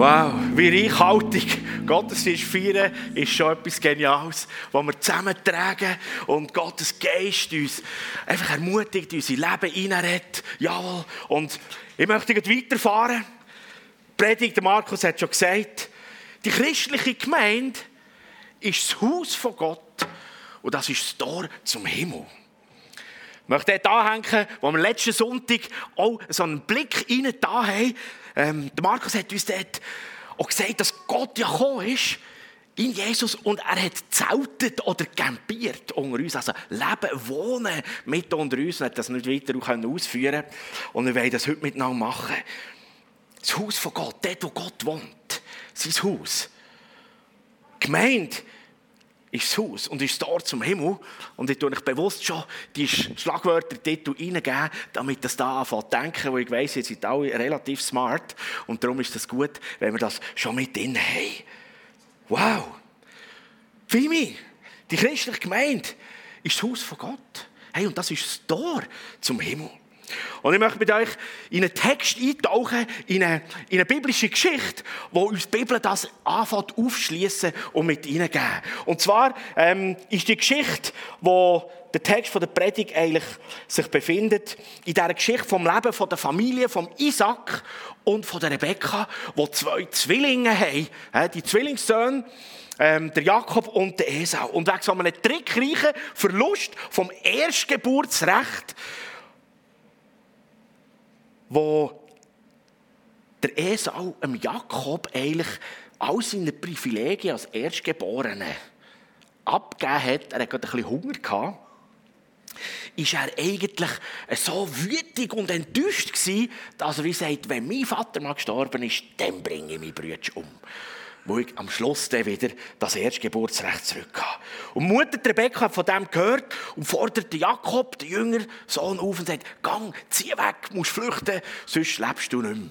Wow, wie reichhaltig. Gottesdienst feiern ist schon etwas Geniales, wo wir zusammentragen und Gottes Geist uns einfach ermutigt, unser Leben hineinredet. Jawohl. Und ich möchte weiterfahren. Die Predigt, Markus hat schon gesagt, die christliche Gemeinde ist das Haus von Gott und das ist das Tor zum Himmel. Ich möchte dort anhängen, wo wir letzten Sonntag auch so einen Blick rein da haben. Ähm, der Markus hat uns dort auch gesagt, dass Gott ja gekommen ist in Jesus und er hat zeltet oder campiert unter uns, also leben, wohnen mit unter uns. Er hat das nicht weiter ausführen und wir wollen das heute miteinander machen. Das Haus von Gott, dort, wo Gott wohnt, sein Haus. Gemeinde ist das Haus und ist dort zum Himmel. Und ich tue euch bewusst schon die Schlagwörter-Titel reingeben, damit das da anfängt zu denken, weil ich weiss, ihr seid alle relativ smart. Und darum ist es gut, wenn wir das schon mit drin haben. Wow! Fimi, die christliche Gemeinde ist das Haus von Gott. Hey, und das ist das Tor zum Himmel. Und ich möchte mit euch in einen Text eintauchen, in eine, in eine biblische Geschichte, wo uns die Bibel das anfängt aufschließen und mit hineingeben. Und zwar ähm, ist die Geschichte, wo der Text von der Predigt eigentlich sich befindet, in dieser Geschichte vom Leben von der Familie von Isaac und von der Rebekka, wo zwei Zwillinge haben, die Zwillingssöhne, ähm, der Jakob und der Esau. Und wegen so einem trickreichen Verlust vom Erstgeburtsrecht wo der Esau dem Jakob eigentlich all seine Privilegien als Erstgeborene abgegeben hat, er hatte ein bisschen Hunger gehabt, ist er eigentlich so wütig und enttäuscht gewesen, dass er wie sagt, wenn mein Vater mal gestorben ist, dann bringe ich meinen Bruder um. Wo ich am Schluss dann wieder das Erstgeburtsrecht zurück. Und Mutter Rebecca hat von dem gehört und fordert Jakob, den jüngeren Sohn, auf und sagt, gang, zieh weg, musst flüchten, sonst lebst du nicht mehr.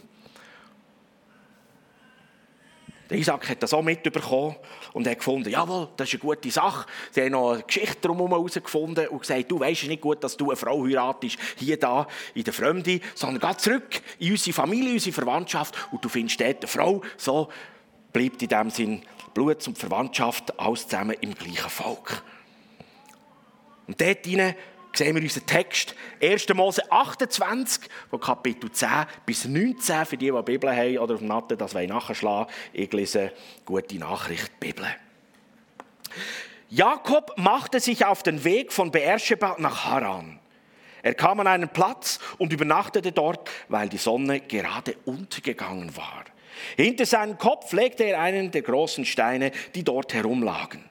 Der Isaac hat das auch mitbekommen und hat gefunden, jawohl, das ist eine gute Sache. Sie haben noch eine Geschichte darum herausgefunden und gesagt, du weißt nicht gut, dass du eine Frau heiratest, hier, da, in der Fremde, sondern geh zurück in unsere Familie, unsere Verwandtschaft und du findest dort eine Frau. So bleibt in dem Sinn Blut und Verwandtschaft alles zusammen im gleichen Volk. Und dort sehen wir unseren Text. 1. Mose 28, von Kapitel 10 bis 19, für die, die die Bibel haben oder auf dem Natten das nachschlagen Ich lese gute Nachricht, Bibel. Jakob machte sich auf den Weg von Beersheba nach Haran. Er kam an einen Platz und übernachtete dort, weil die Sonne gerade untergegangen war. Hinter seinen Kopf legte er einen der großen Steine, die dort herumlagen.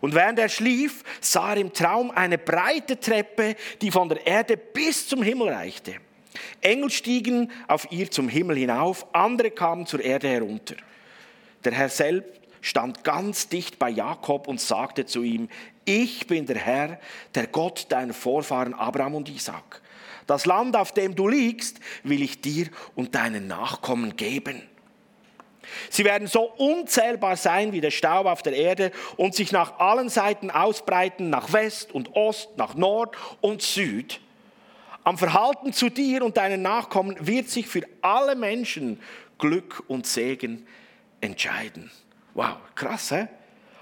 Und während er schlief, sah er im Traum eine breite Treppe, die von der Erde bis zum Himmel reichte. Engel stiegen auf ihr zum Himmel hinauf, andere kamen zur Erde herunter. Der Herr selbst stand ganz dicht bei Jakob und sagte zu ihm, ich bin der Herr, der Gott deiner Vorfahren Abraham und Isaac. Das Land, auf dem du liegst, will ich dir und deinen Nachkommen geben. Sie werden so unzählbar sein wie der Staub auf der Erde und sich nach allen Seiten ausbreiten, nach West und Ost, nach Nord und Süd. Am Verhalten zu dir und deinen Nachkommen wird sich für alle Menschen Glück und Segen entscheiden. Wow, krass, hä?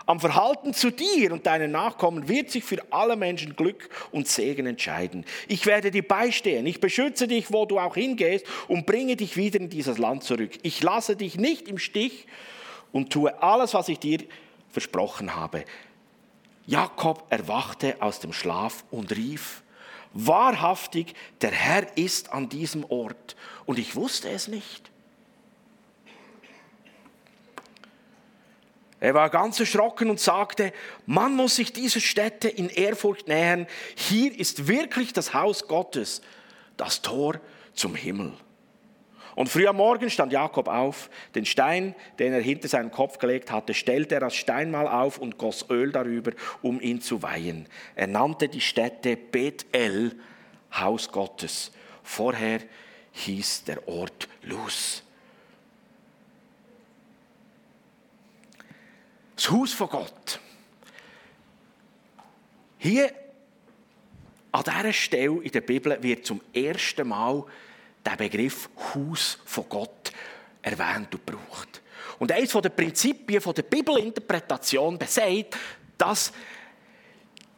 Am Verhalten zu dir und deinen Nachkommen wird sich für alle Menschen Glück und Segen entscheiden. Ich werde dir beistehen. Ich beschütze dich, wo du auch hingehst und bringe dich wieder in dieses Land zurück. Ich lasse dich nicht im Stich und tue alles, was ich dir versprochen habe. Jakob erwachte aus dem Schlaf und rief, wahrhaftig, der Herr ist an diesem Ort und ich wusste es nicht. Er war ganz erschrocken und sagte, man muss sich dieser Stätte in Ehrfurcht nähern. Hier ist wirklich das Haus Gottes, das Tor zum Himmel. Und früh am Morgen stand Jakob auf. Den Stein, den er hinter seinen Kopf gelegt hatte, stellte er als Steinmal auf und goss Öl darüber, um ihn zu weihen. Er nannte die Stätte Bethel, Haus Gottes. Vorher hieß der Ort Luz. Das Haus von Gott. Hier an dieser Stelle in der Bibel wird zum ersten Mal der Begriff Haus von Gott erwähnt und gebraucht. Und eines der Prinzipien der Bibelinterpretation besagt, dass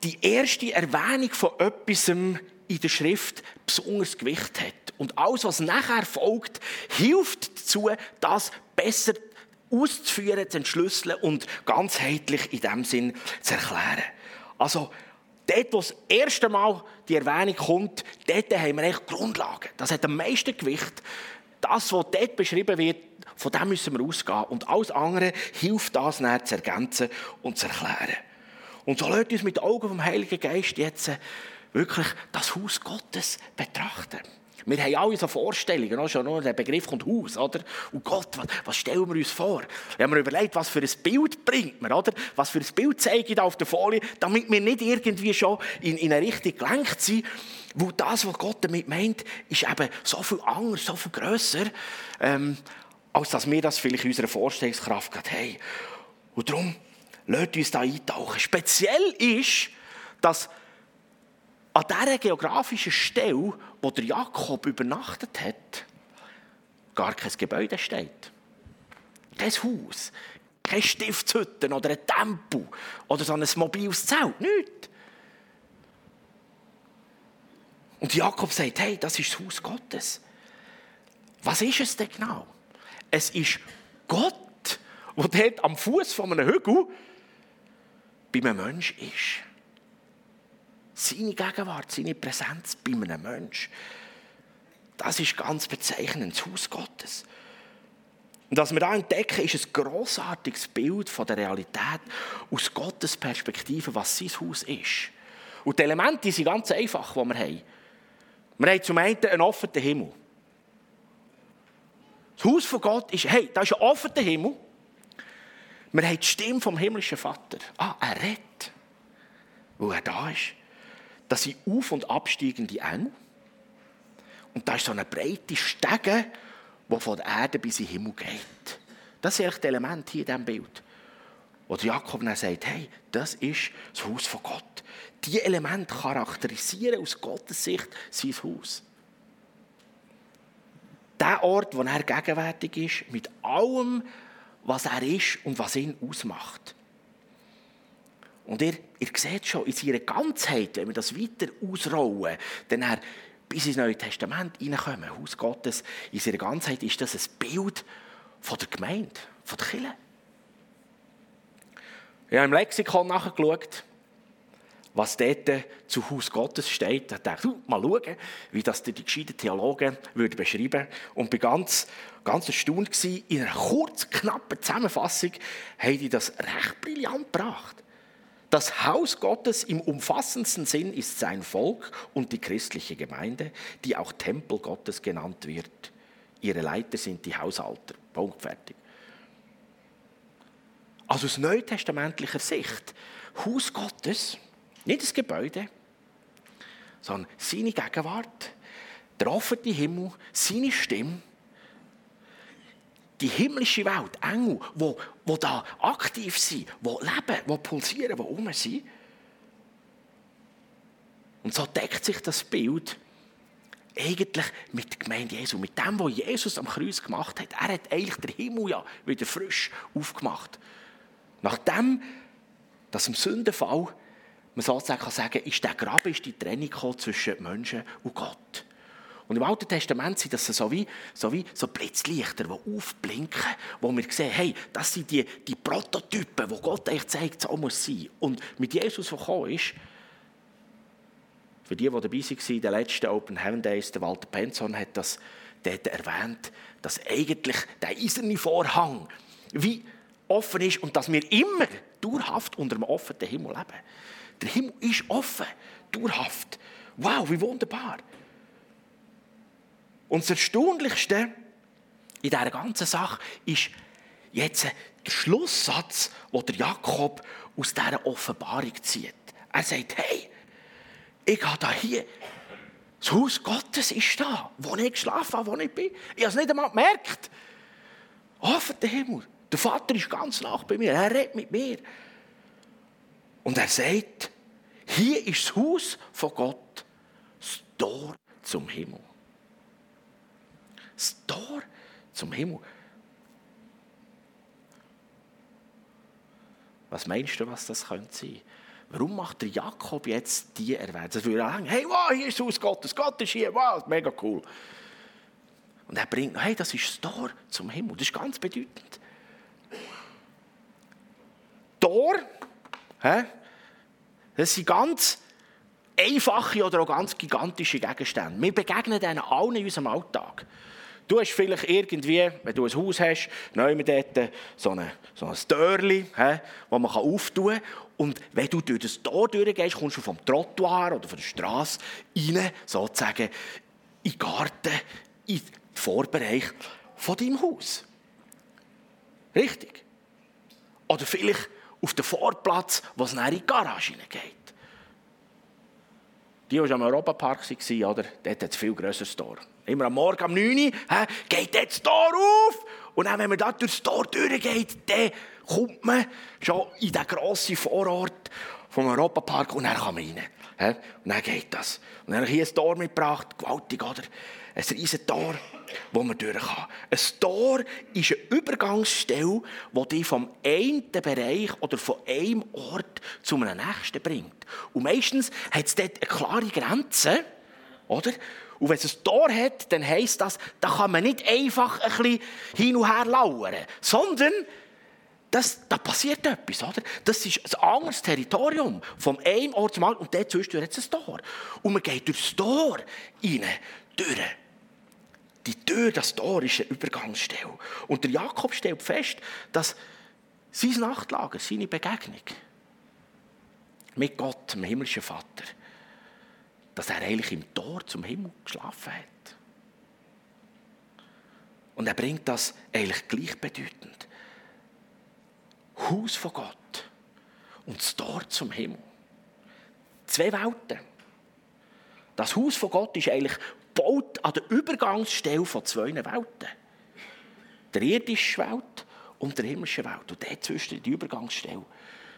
die erste Erwähnung von etwas in der Schrift besonderes Gewicht hat. Und alles, was nachher folgt, hilft dazu, das besser auszuführen, zu entschlüsseln und ganzheitlich in dem Sinn zu erklären. Also, dort, wo das erste Mal die Erwähnung kommt, dort haben wir echt Grundlagen. Das hat am meisten Gewicht. Das, was dort beschrieben wird, von dem müssen wir ausgehen. Und alles andere hilft das näher zu ergänzen und zu erklären. Und so lasst uns mit den Augen vom Heiligen Geist jetzt wirklich das Haus Gottes betrachten. Wir haben alle so Vorstellungen, auch schon nur der Begriff kommt Haus, oder? Und Gott, was, was stellen wir uns vor? Wir haben überlegt, was für ein Bild bringt man, oder? Was für ein Bild zeige ich da auf der Folie, damit wir nicht irgendwie schon in, in eine Richtung gelenkt sind, wo das, was Gott damit meint, ist eben so viel anders, so viel grösser, ähm, als dass wir das vielleicht in unserer Vorstellungskraft gerade haben. Und darum, lasst uns da eintauchen. Speziell ist, dass an dieser geografischen Stelle, wo der Jakob übernachtet hat, gar kein Gebäude steht. Kein Haus, keine Stiftshütte oder ein Tempel oder so ein mobiles Zelt, nichts. Und Jakob sagt, hey, das ist das Haus Gottes. Was ist es denn genau? Es ist Gott, der dort am Fuß von einem Hügel bei einem Menschen ist seine Gegenwart, seine Präsenz bei einem Menschen. Das ist ganz bezeichnend, das Haus Gottes. Und was wir da entdecken, ist ein grossartiges Bild von der Realität aus Gottes Perspektive, was sein Haus ist. Und die Elemente sind ganz einfach, die wir haben. Wir haben zum einen einen offenen Himmel. Das Haus von Gott ist, hey, da ist ein offener Himmel. Wir haben die Stimme vom himmlischen Vater. Ah, er redet, wo er da ist. Das sind auf- und absteigende Engel. Und da ist so eine breite Stege, die von der Erde bis in den Himmel geht. Das sind echt die Elemente hier in diesem Bild. Wo Jakob dann sagt, hey, das ist das Haus von Gott. Diese Elemente charakterisieren aus Gottes Sicht sein Haus. Der Ort, wo er gegenwärtig ist, mit allem, was er ist und was ihn ausmacht. Und ihr, ihr seht schon, in seiner Ganzheit, wenn wir das weiter ausrollen, dann bis ins Neue Testament hineinkommen, Haus Gottes, in seiner Ganzheit ist das ein Bild von der Gemeinde, von der Kirche. Ich habe im Lexikon nachgeschaut, was dort zu Haus Gottes steht. Ich dachte, mal schauen, wie das die gescheiten Theologen würden beschreiben Und bin ganz, ganz erstaunt. In einer kurz, knappen Zusammenfassung haben die das recht brillant gebracht. Das Haus Gottes im umfassendsten Sinn ist sein Volk und die christliche Gemeinde, die auch Tempel Gottes genannt wird. Ihre Leiter sind die Hausalter. Punkt fertig. Also aus neutestamentlicher Sicht, Haus Gottes, nicht das Gebäude, sondern seine Gegenwart, der offene Himmel, seine Stimme, die himmlische Welt, Engel, die, die da aktiv sind, die leben, die pulsieren, die rum sind. Und so deckt sich das Bild eigentlich mit der Gemeinde Jesu, mit dem, was Jesus am Kreuz gemacht hat. Er hat eigentlich den Himmel ja wieder frisch aufgemacht. Nachdem, dass im Sündenfall man sozusagen kann sagen, ist der Graben, ist die Trennung zwischen Menschen und Gott. Und im Alten Testament sind das so wie so, wie so Blitzlichter, die aufblinken, wo wir sehen, hey, das sind die, die Prototypen, die Gott euch zeigt, so muss sein. Und mit Jesus, der gekommen ist, für die, die dabei waren in den letzten Open Heaven Days, der Walter Penson hat das dort erwähnt, dass eigentlich der eiserne Vorhang wie offen ist und dass wir immer dauerhaft unter dem offenen Himmel leben. Der Himmel ist offen, dauerhaft. Wow, wie wunderbar. Und das Erstaunlichste in dieser ganzen Sache ist jetzt der Schlusssatz, den Jakob aus dieser Offenbarung zieht. Er sagt, hey, ich habe da hier, das Haus Gottes ist da, wo ich geschlafen habe, wo ich bin. Ich habe es nicht einmal gemerkt. Offen der Himmel. Der Vater ist ganz nach bei mir, er redet mit mir. Und er sagt, hier ist das Haus von Gott, das Tor zum Himmel das Tor zum Himmel. Was meinst du, was das könnte sein? Warum macht der Jakob jetzt die Erwähnung? Das würde sagen, hey, wow, hier ist das Haus Gottes, Gott ist hier, wow, mega cool. Und er bringt, hey, das ist das Tor zum Himmel. Das ist ganz bedeutend. Tor, hä? das sind ganz einfache oder auch ganz gigantische Gegenstände. Wir begegnen denen allen in unserem Alltag. Du hast vielleicht irgendwie, wenn du ein Haus hast, neu dort so, eine, so ein Türchen, das man auftun kann. Und wenn du durch das Tor durchgehst, kommst du vom Trottoir oder von der Straße rein, sozusagen, in den Garten, in den Vorbereich von deinem Haus. Richtig? Oder vielleicht auf den Vorplatz, wo es in die Garage hineingeht. Die, die am Europapark waren, oder? dort hat es viel grösseres Tor. Immer am Morgen um 9 Uhr geht dort das Tor auf. Und dann, wenn man da durch das Tor durchgeht, dann kommt man schon in den grossen Vorort vom Europapark und dann kann man rein. Und dann geht das. Und dann habe ich hier ein Tor mitgebracht, gewaltig, oder? Ein riesiges Tor wo man durch kann. Ein Tor ist eine Übergangsstelle, die vom einen Bereich oder von einem Ort zu einem nächsten bringt. Und meistens hat es dort eine klare Grenze, oder? Und wenn es ein Tor hat, dann heisst das, da kann man nicht einfach ein bisschen hin und her lauern, sondern das, da passiert etwas, oder? Das ist ein anderes Territorium, vom einen Ort zum anderen, und dazwischen hat es ein Tor. Und man geht durchs Tor rein, durch. Die Tür, das Tor ist eine Übergangsstelle. Und der Jakob stellt fest, dass sein Nachtlager, seine Begegnung mit Gott, dem himmlischen Vater, dass er eigentlich im Tor zum Himmel geschlafen hat. Und er bringt das eigentlich gleichbedeutend. Haus von Gott und das Tor zum Himmel. Zwei Welten. Das Haus von Gott ist eigentlich gebaut an der Übergangsstelle von zwei Welten. Der irdischen Welt und der himmlischen Welt. Und dazwischen die Übergangsstelle.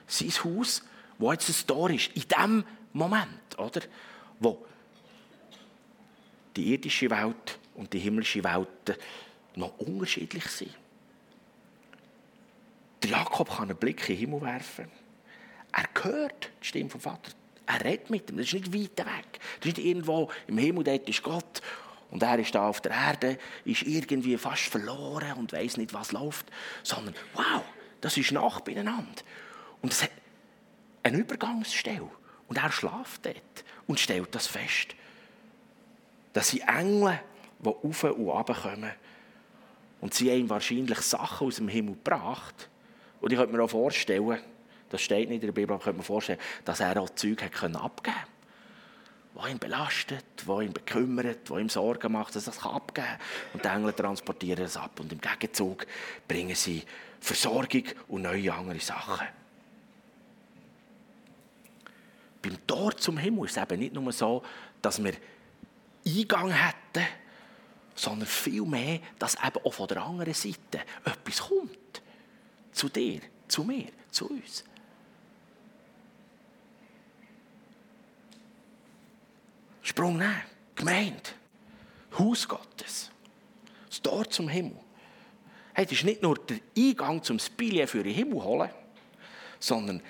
Sein Haus, wo jetzt ein Tor ist, in dem Moment, oder? Wo die irdische Welt und die himmlische Welt noch unterschiedlich sind. Der Jakob kann einen Blick in den Himmel werfen. Er hört die Stimme vom Vater. Er redet mit ihm. Das ist nicht weit weg. Das ist nicht irgendwo im Himmel, dort ist Gott. Und er ist da auf der Erde, ist irgendwie fast verloren und weiß nicht, was läuft. Sondern, wow, das ist nach beieinander. Und es hat eine Übergangsstelle. Und er schläft dort und stellt das fest. Das sind Engel, die auf und runter kommen. Und sie haben wahrscheinlich Sachen aus dem Himmel gebracht. Und ich könnte mir auch vorstellen, das steht nicht in der Bibel, aber könnte man vorstellen, dass er auch Zeug abgeben konnte. Was ihn belastet, was ihn bekümmert, was ihm Sorgen macht, dass er das abgeben kann. Und die Engel transportieren es ab. Und im Gegenzug bringen sie Versorgung und neue andere Sachen. Beim Tor zum Himmel ist es eben nicht nur so, dass wir Eingang hätten, sondern vielmehr, dass eben auch von der anderen Seite etwas kommt. Zu dir, zu mir, zu uns. Sprung nehmen. Gemeinde. Haus Gottes. Das Tor zum Himmel. Hey, das ist nicht nur der Eingang zum Spilien für den Himmel holen, sondern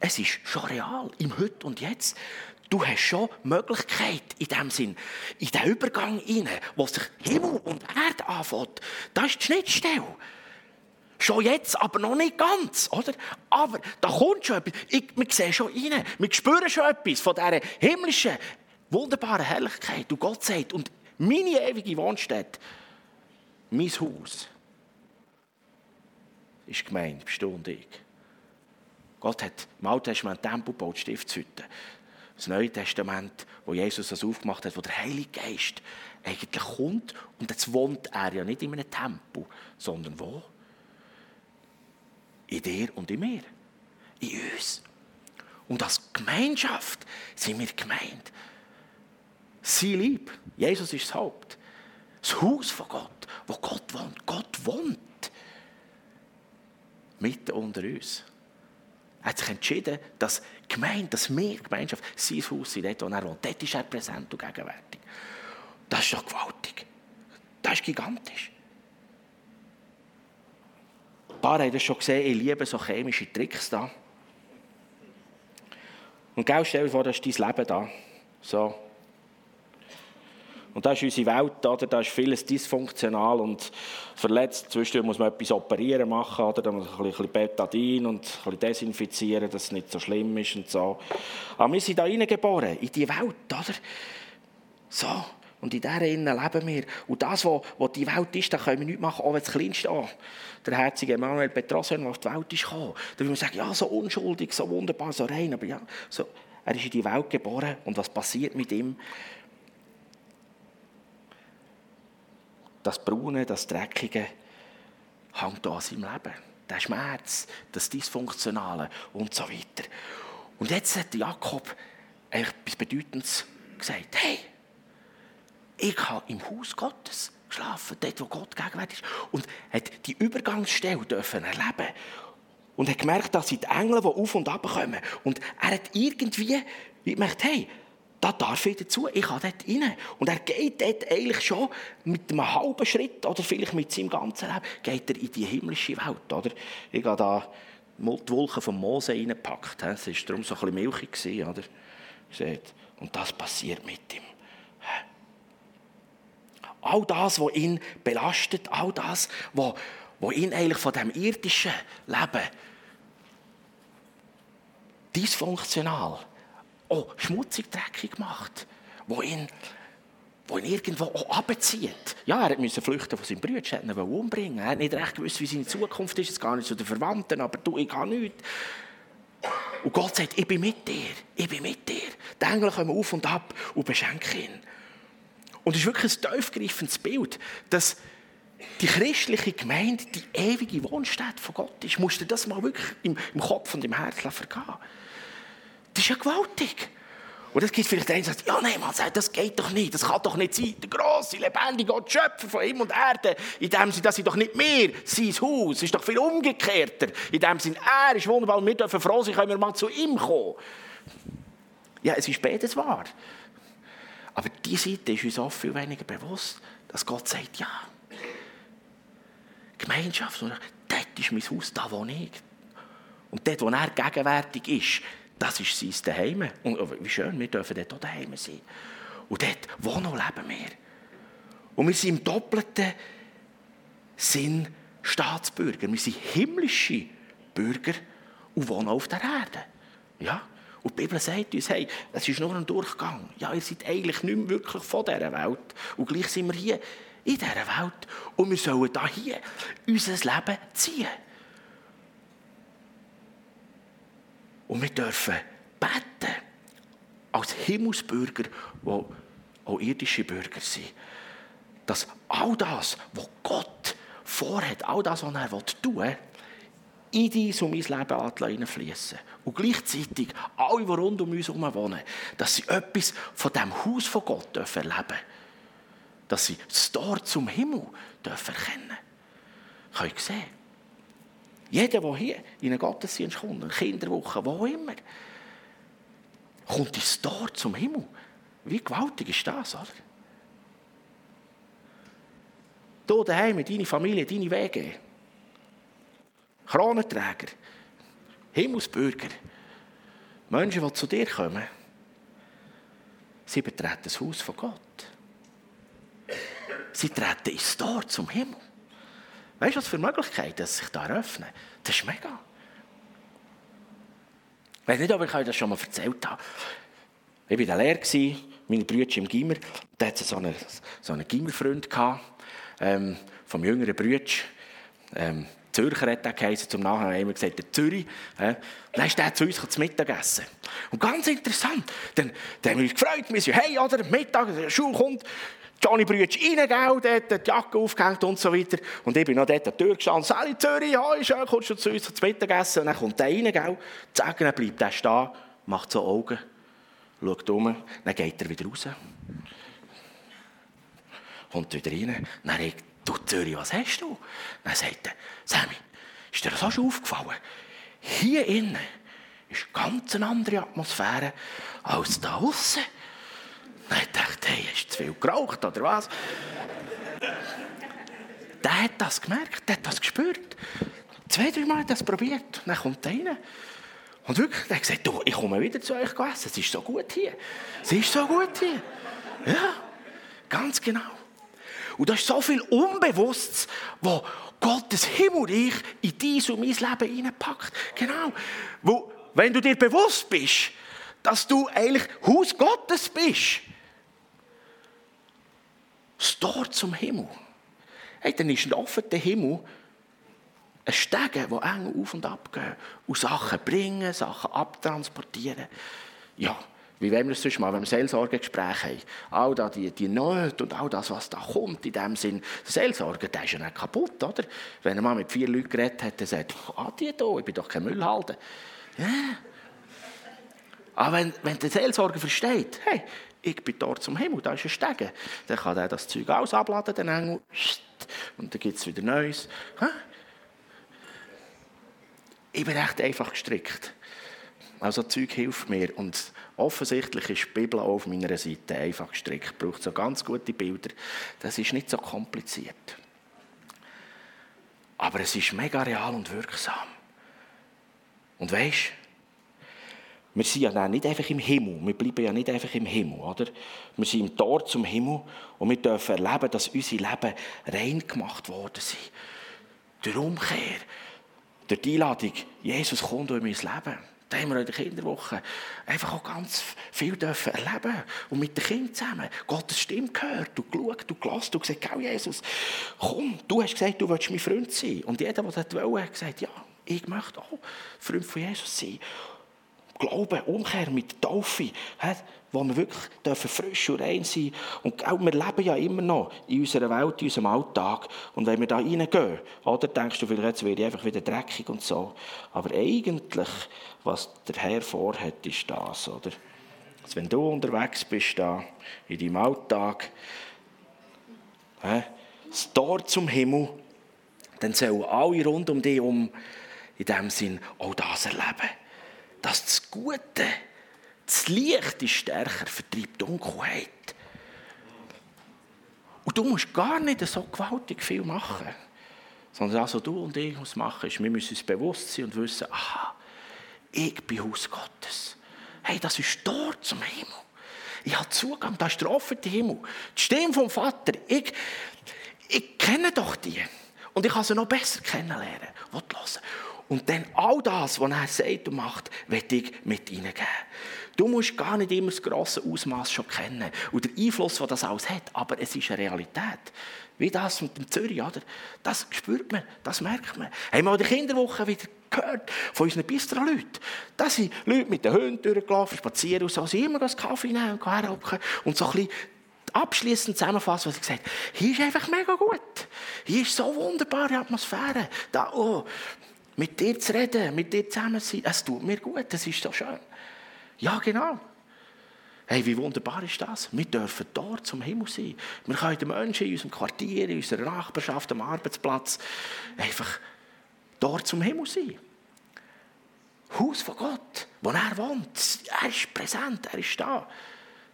es ist schon real, im Heute und Jetzt. Du hast schon Möglichkeit in dem Sinn, in den Übergang hinein, wo sich Himmel und Erde anfängt. Das ist die Schnittstelle. Schon jetzt, aber noch nicht ganz, oder? Aber da kommt schon etwas. Ich, wir sehen schon rein. Wir spüren schon etwas von dieser himmlischen wunderbare Herrlichkeit. Und Gott sagt, und meine ewige Wohnstätte, mein Haus, ist gemeint, bist du und ich. Gott hat im Alten Testament Tempel gebaut, Stiftshütten. Das Neue Testament, wo Jesus das aufgemacht hat, wo der Heilige Geist eigentlich kommt und jetzt wohnt er ja nicht in einem Tempel, sondern wo? In dir und in mir. In uns. Und als Gemeinschaft sind wir gemeint. Sein Lieb. Jesus ist das Haupt. Das Haus von Gott, wo Gott wohnt. Gott wohnt. Mitten unter uns. Er hat sich entschieden, dass Gemeinde, dass wir, Gemeinschaft, sein Haus sind, dort, wo er wohnt. Dort ist er präsent und gegenwärtig. Das ist doch gewaltig. Das ist gigantisch. paar haben das schon gesehen, ich liebe so chemische Tricks da. Und gell, stell dir vor, das ist dein Leben da. So. Und da ist unsere Welt, oder? da ist vieles dysfunktional und verletzt. Zwischendurch muss man etwas operieren machen, oder? da muss man ein bisschen Betadin und ein bisschen desinfizieren, dass es nicht so schlimm ist und so. Aber wir sind da reingeboren, in die Welt, oder? So. Und in dieser Innen leben wir. Und das, was die Welt ist, da können wir nichts machen, auch wenn das Kleinste an. Der herzige Emanuel Petrosson, der auf die Welt ist gekommen, da will man sagen, ja, so unschuldig, so wunderbar, so rein. Aber ja, so, er ist in die Welt geboren. Und was passiert mit ihm? Das Braune, das Dreckige hängt an seinem Leben. Der Schmerz, das Dysfunktionale und so weiter. Und jetzt hat Jakob etwas Bedeutendes gesagt. Hey, ich habe im Haus Gottes geschlafen, dort, wo Gott gegenwärtig ist. Und hat die Übergangsstelle dürfen erleben und hat gemerkt, dass die Engel, die auf und ab kommen. Und er hat irgendwie gemerkt, hey, da darf ich dazu, ich kann dort rein. Und er geht dort eigentlich schon mit einem halben Schritt oder vielleicht mit seinem ganzen Leben, geht er in die himmlische Welt. Oder? Ich habe da die Wolken von Mose reingepackt. Es war darum so ein bisschen milchig. Oder? Und das passiert mit ihm. All das, was ihn belastet, all das, was, was ihn eigentlich von dem irdischen Leben dysfunktional auch schmutzig, dreckig macht, wo ihn, wo ihn irgendwo auch abzieht. Ja, er musste flüchten von seinem Bruder, er ihn umbringen. Er hat nicht recht gewusst, wie seine Zukunft ist, es gar nicht zu den Verwandten, aber du, ich kann nichts. Und Gott sagt, ich bin mit dir, ich bin mit dir. Die Engel kommen auf und ab und beschenken ihn. Und es ist wirklich ein tiefgreifendes Bild, dass die christliche Gemeinde die ewige Wohnstätte von Gott ist. Musst du das mal wirklich im Kopf und im Herzen vergehen. Das ist ja gewaltig. Und es gibt vielleicht einen, der sagt, ja nein, man sagt, das geht doch nicht, das kann doch nicht sein. Der grosse, lebendige Gott, Schöpfer von Himmel und Erde, in dem Sinne, das sind doch nicht wir, sein Haus, es ist doch viel umgekehrter. In dem Sinne, er ist wunderbar und wir dürfen froh sein, können wir mal zu ihm kommen. Ja, es ist beides wahr. Aber diese Seite ist uns oft viel weniger bewusst, dass Gott sagt, ja, Gemeinschaft, dort ist mein Haus, da wo ich. Und dort, wo er gegenwärtig ist, das ist sein Daheim. Und oh, wie schön, wir dürfen dort auch daheim sein. Und dort, wo noch leben wir? Und wir sind im doppelten Sinn Staatsbürger. Wir sind himmlische Bürger und wohnen auf der Erde. Ja? Und die Bibel sagt uns, hey, es ist nur ein Durchgang. Ja, ihr seid eigentlich nicht mehr wirklich von dieser Welt. Und gleich sind wir hier in dieser Welt. Und wir sollen da hier unser Leben ziehen. Und wir dürfen beten als Himmelsbürger, die auch irdische Bürger sind, dass all das, was Gott vorhat, all das, was er tun will, in dein und mein Leben hineinfließen. Und gleichzeitig alle, die rund um uns herum wohnen, dass sie etwas von dem Haus von Gott erleben dürfen. Dass sie das Tor zum Himmel dürfen erkennen. Könnt ihr sehen? Jeder, der hier in einen Gottesdienst kommt, eine Kinderwoche, wo immer, kommt ins Tor zum Himmel. Wie gewaltig ist das, oder? Du daheim, deine Familie, deine Wege. Kronenträger, Himmelsbürger, Menschen, die zu dir kommen, sie betreten das Haus von Gott. Sie treten ins Tor zum Himmel. Weißt du, was für Möglichkeiten sich da eröffnen? Das ist mega. Ich weiß nicht, ob ich euch das schon mal erzählt habe. Ich war der Lehre, meine Brüder im Gimmer. Da hatte so einen, so einen Gimmerfreund, ähm, vom jüngeren Brüder. Ähm, Zürcher hat er geheißen, zum Nachhinein immer gesagt, der Zürich. Äh, dann ist der zu uns zum Mittagessen. Und ganz interessant, dann, dann haben wir uns gefreut, wir sind, hey, oder, Mittag, der Schule kommt, Johnny Brütsch rein, dort die Jacke aufgehängt und so weiter. Und ich bin noch dort an der Tür gestanden. Sally Zürich, hoi, schön, kommst du zu uns zum Mittagessen? Und dann kommt der rein, gell? Dann bleibt der stehen, macht so Augen, schaut um, dann geht er wieder raus. Kommt wieder rein, dann sagt du Zürich, was hast du? Dann sagt er, Sammy, ist dir das auch schon aufgefallen? Hier innen ist eine ganz andere Atmosphäre als da außen. Dann dachte ich, hey, hast du zu viel geraucht oder was? der hat das gemerkt, der hat das gespürt. Zwei, drei Mal hat das probiert. Und dann kommt einer. Und wirklich, der hat gesagt, du, ich komme wieder zu euch essen. Es ist so gut hier. Es ist so gut hier. Ja, ganz genau. Und da ist so viel Unbewusstes, wo Gottes Himmelreich in dein und mein Leben hineinpackt. Genau. Wo, wenn du dir bewusst bist, dass du eigentlich Haus Gottes bist, das Tor zum Himmel, hey, dann ist ein offener Himmel ein Stegen, wo eng auf und ab gehen und Sachen bringen, Sachen abtransportieren. Ja, wie wollen wir das sonst mal, wenn wir Seelsorgegespräche haben? All da die, die Nöte und all das, was da kommt, in dem Sinn, der Seelsorger, der ist ja nicht kaputt, oder? Wenn er mal mit vier Leuten geredet hat, dann sagt er, ah, die da, ich bin doch kein Müllhalter. Ja. Aber wenn, wenn der Seelsorger versteht, hey, ich bin dort zum Himmel, da ist ein Stegen, dann kann er das Zeug alles abladen, den Engel, und dann gibt es wieder Neues. Ich bin recht einfach gestrickt. Also Zeug hilft mir und offensichtlich ist die Bibel auf meiner Seite einfach gestrickt. Braucht so ganz gute Bilder. Das ist nicht so kompliziert. Aber es ist mega real und wirksam. Und weißt, wir sind ja nicht einfach im Himmel. Wir bleiben ja nicht einfach im Himmel, oder? Wir sind im Tor zum Himmel und wir dürfen erleben, dass unsere Leben rein gemacht worden sind. Durch Umkehr, durch die Einladung, Jesus kommt in mein Leben. Da haben wir in der Kinderwoche einfach auch ganz viel dürfen erleben und mit den Kindern zusammen Gottes Stimme gehört, du geschaut, du gelassen, du gesagt, Jesus, komm, du hast gesagt, du willst mein Freund sein. Und jeder, der das wollte, hat gesagt, ja, ich möchte auch Freund von Jesus sein. Glauben, Umkehr mit Taufe, wo wir wirklich dürfen frisch und rein sein Und auch, wir leben ja immer noch in unserer Welt, in unserem Alltag. Und wenn wir da reingehen, oder denkst du vielleicht, jetzt werde ich einfach wieder dreckig und so. Aber eigentlich, was der Herr vorhat, ist das, oder? Also wenn du unterwegs bist da, in deinem Alltag, das Tor zum Himmel, dann sollen alle rund um dich um in dem Sinn auch das erleben dass das Gute, das Licht ist stärker, vertreibt Dunkelheit. Und du musst gar nicht so gewaltig viel machen. Sondern also du und ich was machen ist, wir müssen uns bewusst sein und wissen, aha, ich bin Haus Gottes. Hey, das ist dort zum Himmel. Ich habe Zugang, das ist der offene Himmel. Die Stimme vom Vater, ich, ich kenne doch die. Und ich kann sie noch besser kennenlernen. Was hören. Und dann all das, was er sagt und macht, wird ich mit hineingeben. Du musst gar nicht immer das grosse Ausmaß schon kennen und den Einfluss, den das alles hat, aber es ist eine Realität. Wie das mit dem Zürich, oder? Das spürt man, das merkt man. Haben wir die Kinderwoche wieder gehört von unseren Bistro-Leuten. Da sind Leute mit den Hunden durchgelaufen, spazieren und so, sie immer das Kaffee nehmen und herhocken und so ein bisschen abschließend zusammenfassen, was ich gesagt habe. Hier ist einfach mega gut. Hier ist so wunderbare Atmosphäre. Da, oh, mit dir zu reden, mit dir zusammen zu sein, es tut mir gut, das ist so schön. Ja, genau. Hey, wie wunderbar ist das? Wir dürfen dort zum Himmel sein. Wir können den Menschen in unserem Quartier, in unserer Nachbarschaft, am Arbeitsplatz einfach dort zum Himmel sein. Haus von Gott, wo er wohnt. Er ist präsent, er ist da.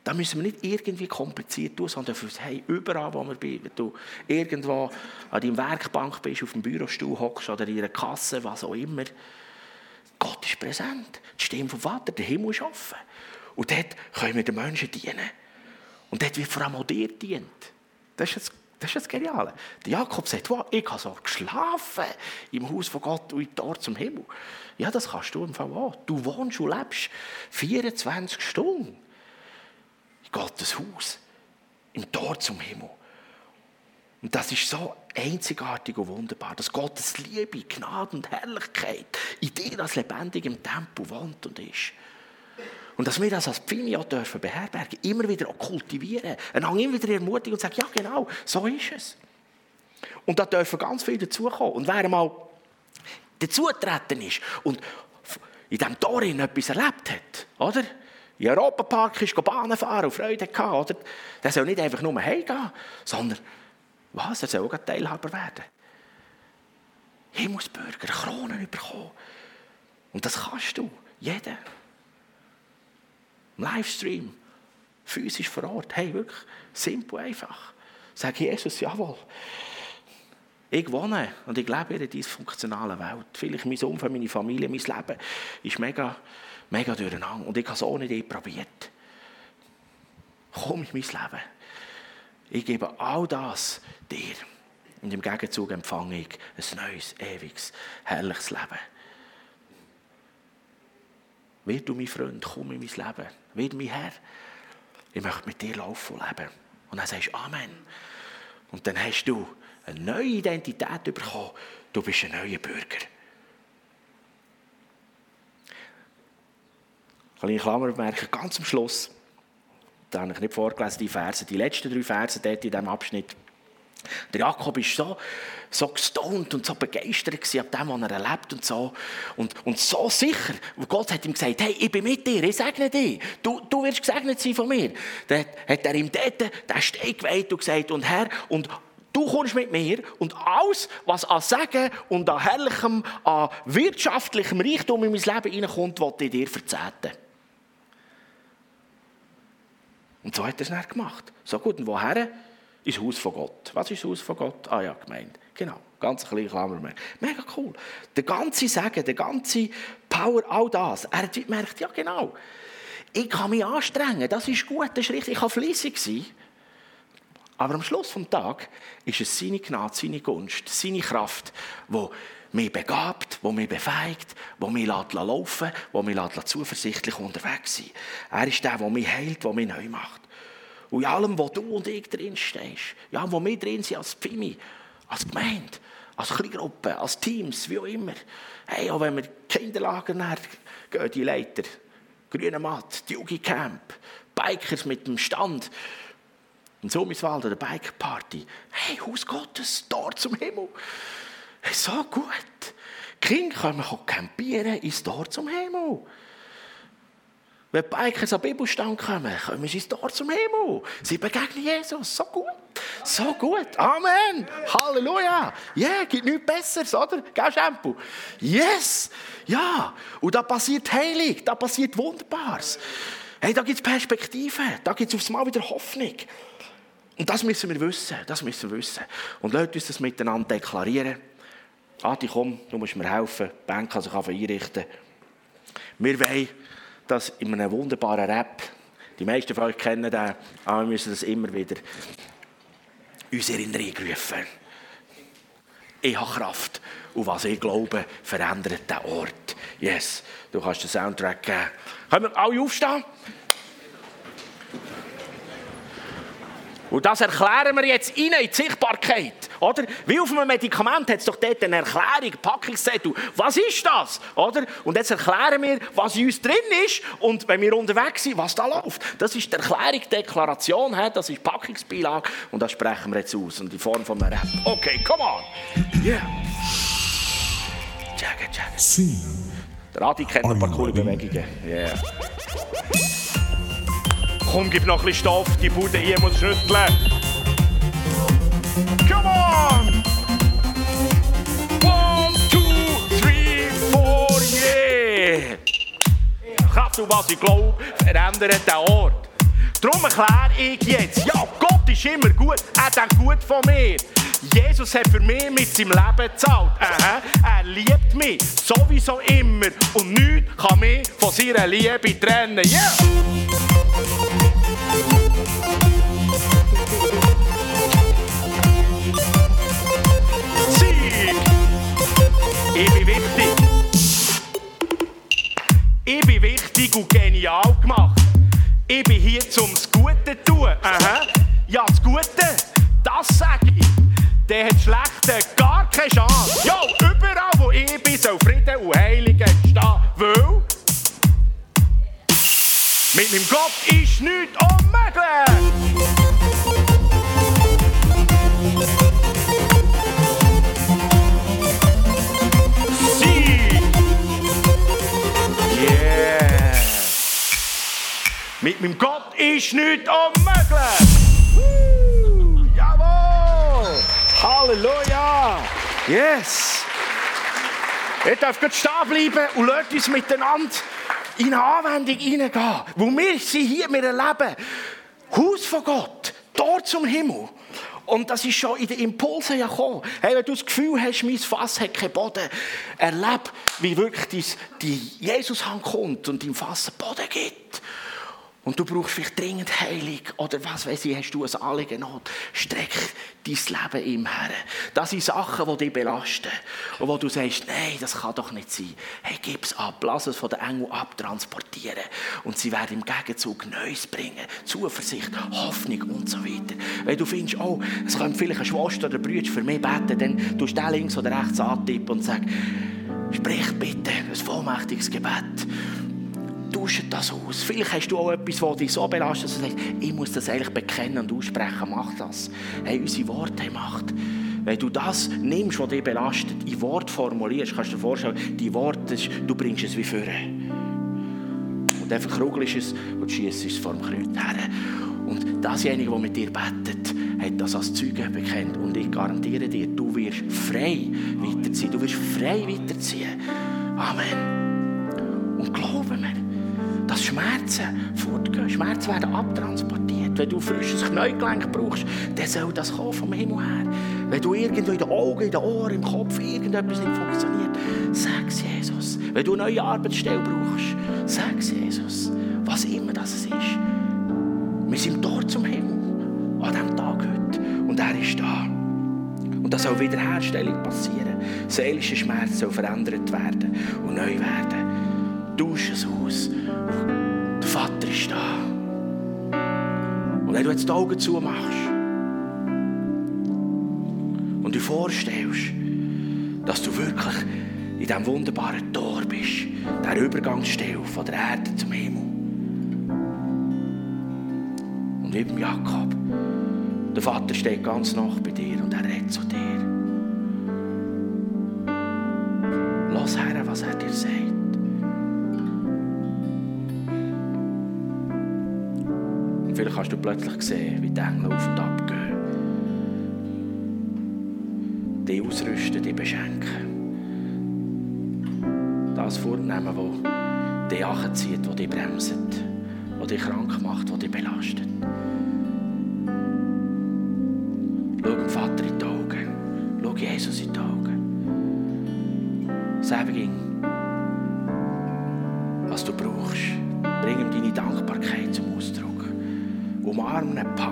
Da müssen wir nicht irgendwie kompliziert tun, sondern für hey, überall, wo wir sind, wenn du irgendwo an deiner Werkbank bist, auf dem Bürostuhl hockst oder in einer Kasse, was auch immer. Gott ist präsent. Die Stimme vom Vater, der Himmel ist offen. Und dort können wir den Menschen dienen. Und dort wird vor allem auch dir dient. Das ist das, das, ist das Geniale. Der Jakob sagt, wow, ich habe so geschlafen im Haus von Gott und dort zum Himmel. Ja, das kannst du im Fall auch. Du wohnst und lebst 24 Stunden. Gottes Haus, im Tor zum Himmel. Und das ist so einzigartig und wunderbar, dass Gottes Liebe, Gnade und Herrlichkeit in dir als lebendigem Tempel wohnt und ist. Und dass wir das als Pfini auch dürfen beherbergen, immer wieder auch kultivieren, einander immer wieder ermutigen und sagen, ja genau, so ist es. Und da dürfen ganz viele dazukommen. Und wer mal dazugetreten ist und in diesem Tor etwas erlebt hat, oder? In den Europapark ist Bahnen fahren und Freude oder? Der soll nicht einfach nur heimgehen, sondern was? Er soll auch Teilhaber werden. Himmelsbürger, Kronen bekommen. Und das kannst du. Jeder. Livestream. Physisch vor Ort. Hey, wirklich simpel einfach. Sag Jesus, jawohl. Ich wohne und ich lebe in einer dysfunktionalen Welt. Vielleicht mein Umfeld, meine Familie, mein Leben ist mega, mega durcheinander. Und ich habe es auch nicht probiert. Komm in mein Leben. Ich gebe all das dir. Und im Gegenzug empfange ich ein neues, ewiges, herrliches Leben. Wird du mein Freund, komm in mein Leben. Wird mein Herr. Ich möchte mit dir laufen und leben. Und dann sagst du Amen. Und dann hast du eine neue Identität bekommen. Du bist ein neuer Bürger. Kleine Klammer merken, ganz am Schluss, da habe ich nicht vorgelesen, die Verse, die letzten drei Verse dort in diesem Abschnitt. Der Jakob ist so, so gestaunt und so begeistert ab dem, was er erlebt und so. Und, und so sicher. Gott hat ihm gesagt, hey, ich bin mit dir, ich segne dich. Du, du wirst gesegnet sein von mir. Dann hat er ihm dort den Stein geweiht und gesagt, und Herr, und du kommst mit mir und alles, was an Segen und an herrlichem, an wirtschaftlichem Reichtum in mein Leben hineinkommt, will ich dir verzehren. Und so hat er es dann gemacht. So gut, und woher? Ins Haus von Gott. Was ist das Haus von Gott? Ah ja, gemeint. Genau, ganz kleine Klammer mehr. Mega cool. Der ganze Segen, der ganze Power, all das. Er hat gemerkt, ja genau, ich kann mich anstrengen, das ist gut, das ist richtig, ich kann fleissig sein. Aber am Schluss des Tages ist es seine Gnade, seine Gunst, seine Kraft, die mich begabt, die mich befähigt, die mich laufen die mich zuversichtlich unterwegs sein Er ist der, der mich heilt, der mich neu macht. Und in allem, wo du und ich drin stehst, ja, wo wir drin sind als Pfimi, als Gemeinde, als Kleingruppe, als Teams, wie auch immer. Hey, auch wenn wir Kinderlager gehen, die Leiter, grüne Matt, die Jugi Camp, Bikers mit dem Stand, in Summiswald oder Bike-Party. Hey, Haus Gottes, Tor zum Himmel. So gut. Die Kinder können campieren ins Tor zum Himmel. Wenn die Bikers an Bibelstand kommen, kommen sie ins Tor zum Himmel. Sie begegnen Jesus. So gut. So gut. Amen. Halleluja. Ja, yeah, gibt nichts Besseres, oder? Gell, Shampoo? Yes. Ja. Und da passiert Heilig. Da passiert Wunderbares. Hey, da gibt es Perspektive. Da gibt es aufs Mal wieder Hoffnung. Und das müssen wir wissen. Das müssen wir wissen. Und lasst uns das miteinander deklarieren. Adi, komm, du musst mir helfen. Die Bank kann sich einrichten. Wir wollen das in einem wunderbaren Rap. Die meisten von euch kennen den, aber wir müssen das immer wieder uns in Erinnerung rufen. Ich habe Kraft. Und was ich glaube, verändert den Ort. Yes, du kannst den Soundtrack geben. Können wir alle aufstehen? Und das erklären wir jetzt in die Sichtbarkeit. Oder? Wie auf einem Medikament hat es doch dort eine Erklärung, Packungszettel. Was ist das? Oder? Und jetzt erklären wir, was in uns drin ist und wenn wir unterwegs sind, was da läuft. Das ist die Erklärung, die Deklaration, das ist die Packungsbeilage und das sprechen wir jetzt aus in Form von einem Rap. Okay, come on. Yeah. Jagga, jagga. Der Adi kennt ein paar coole Bewegungen. Yeah. Komm, gib noch ein bisschen Stoff, die Bude hier muss schütteln. Come on! One, two, three, four, yeah! Kraft und was ich glaube, verändert den Ort. Darum erkläre ich jetzt, ja, Gott ist immer gut, er denkt gut von mir. Jesus hat für mich mit seinem Leben gezahlt. Aha, er liebt mich sowieso immer und nichts kann mich von seiner Liebe trennen. Yeah! Ist nichts unmöglich. Jawohl! Halleluja! Yes! Ihr dürft gut stehen bleiben und lasst uns miteinander in eine Anwendung hineingehen. Wo wir sind hier, wir erleben Haus von Gott, Tor zum Himmel. Und das ist schon in den Impulsen gekommen. Hey, wenn du das Gefühl hast, mein Fass hat keinen Boden, erlebe, wie wirklich die Jesus-Hand kommt und im Fass einen Boden gibt. Und du brauchst vielleicht dringend Heilung oder was weiß ich, hast du ein Anliegen Not. Streck dein Leben ihm her. Das sind Sachen, die dich belasten. Und wo du sagst, nein, das kann doch nicht sein. Hey, gib es ab, lass es von den Engeln abtransportieren. Und sie werden im Gegenzug Neues bringen. Zuversicht, Hoffnung und so weiter. Wenn du findest, oh, es könnte vielleicht eine Schwester oder ein Bruder für mich beten, dann tust du den links oder rechts antippen und sag, sprich bitte ein vollmächtiges Gebet tauscht das aus. Vielleicht hast du auch etwas, das dich so belastet, dass du sagst, ich muss das eigentlich bekennen und aussprechen. Mach das. Hey, unsere Worte haben Macht. Wenn du das nimmst, was dich belastet, in Wort formulierst, kannst du dir vorstellen, die Worte, du bringst es wie vorne. Und dann verkrugelst es und schießt es vor dem Kreuz her. Und dasjenige, der mit dir betet, hat das als Zeuge bekennt. Und ich garantiere dir, du wirst frei weiterziehen. Du wirst frei weiterziehen. Amen. Und glaube mir, dass Schmerzen fortgehen. Schmerzen werden abtransportiert. Wenn du frisches Knäugelenk brauchst, dann soll das kommen vom Himmel her. Wenn du irgendwo in den Augen, in den Ohren, im Kopf irgendetwas nicht funktioniert, sag es Jesus. Wenn du eine neue Arbeitsstelle brauchst, sag es Jesus. Was immer das ist. Wir sind dort zum Himmel. An diesem Tag heute. Und er ist da. Und da soll Wiederherstellung passieren. Seelische Schmerz soll verändert werden und neu werden. Tausch es aus. Der Vater ist da. Und wenn du jetzt die Augen zumachst und dir vorstellst, dass du wirklich in diesem wunderbaren Tor bist, der Übergangsstelle von der Erde zum Himmel. Und wie beim Jakob, der Vater steht ganz nah bei dir und er redet kannst du plötzlich sehen, wie die Engel auf und ab gehen. Die ausrüsten, die beschenken. Das vornehmen, das dich anzieht, das dich bremst, das dich krank macht, das dich belastet. Schau dem Vater in die Augen. Schau Jesus in die Augen. Sag ihm, zum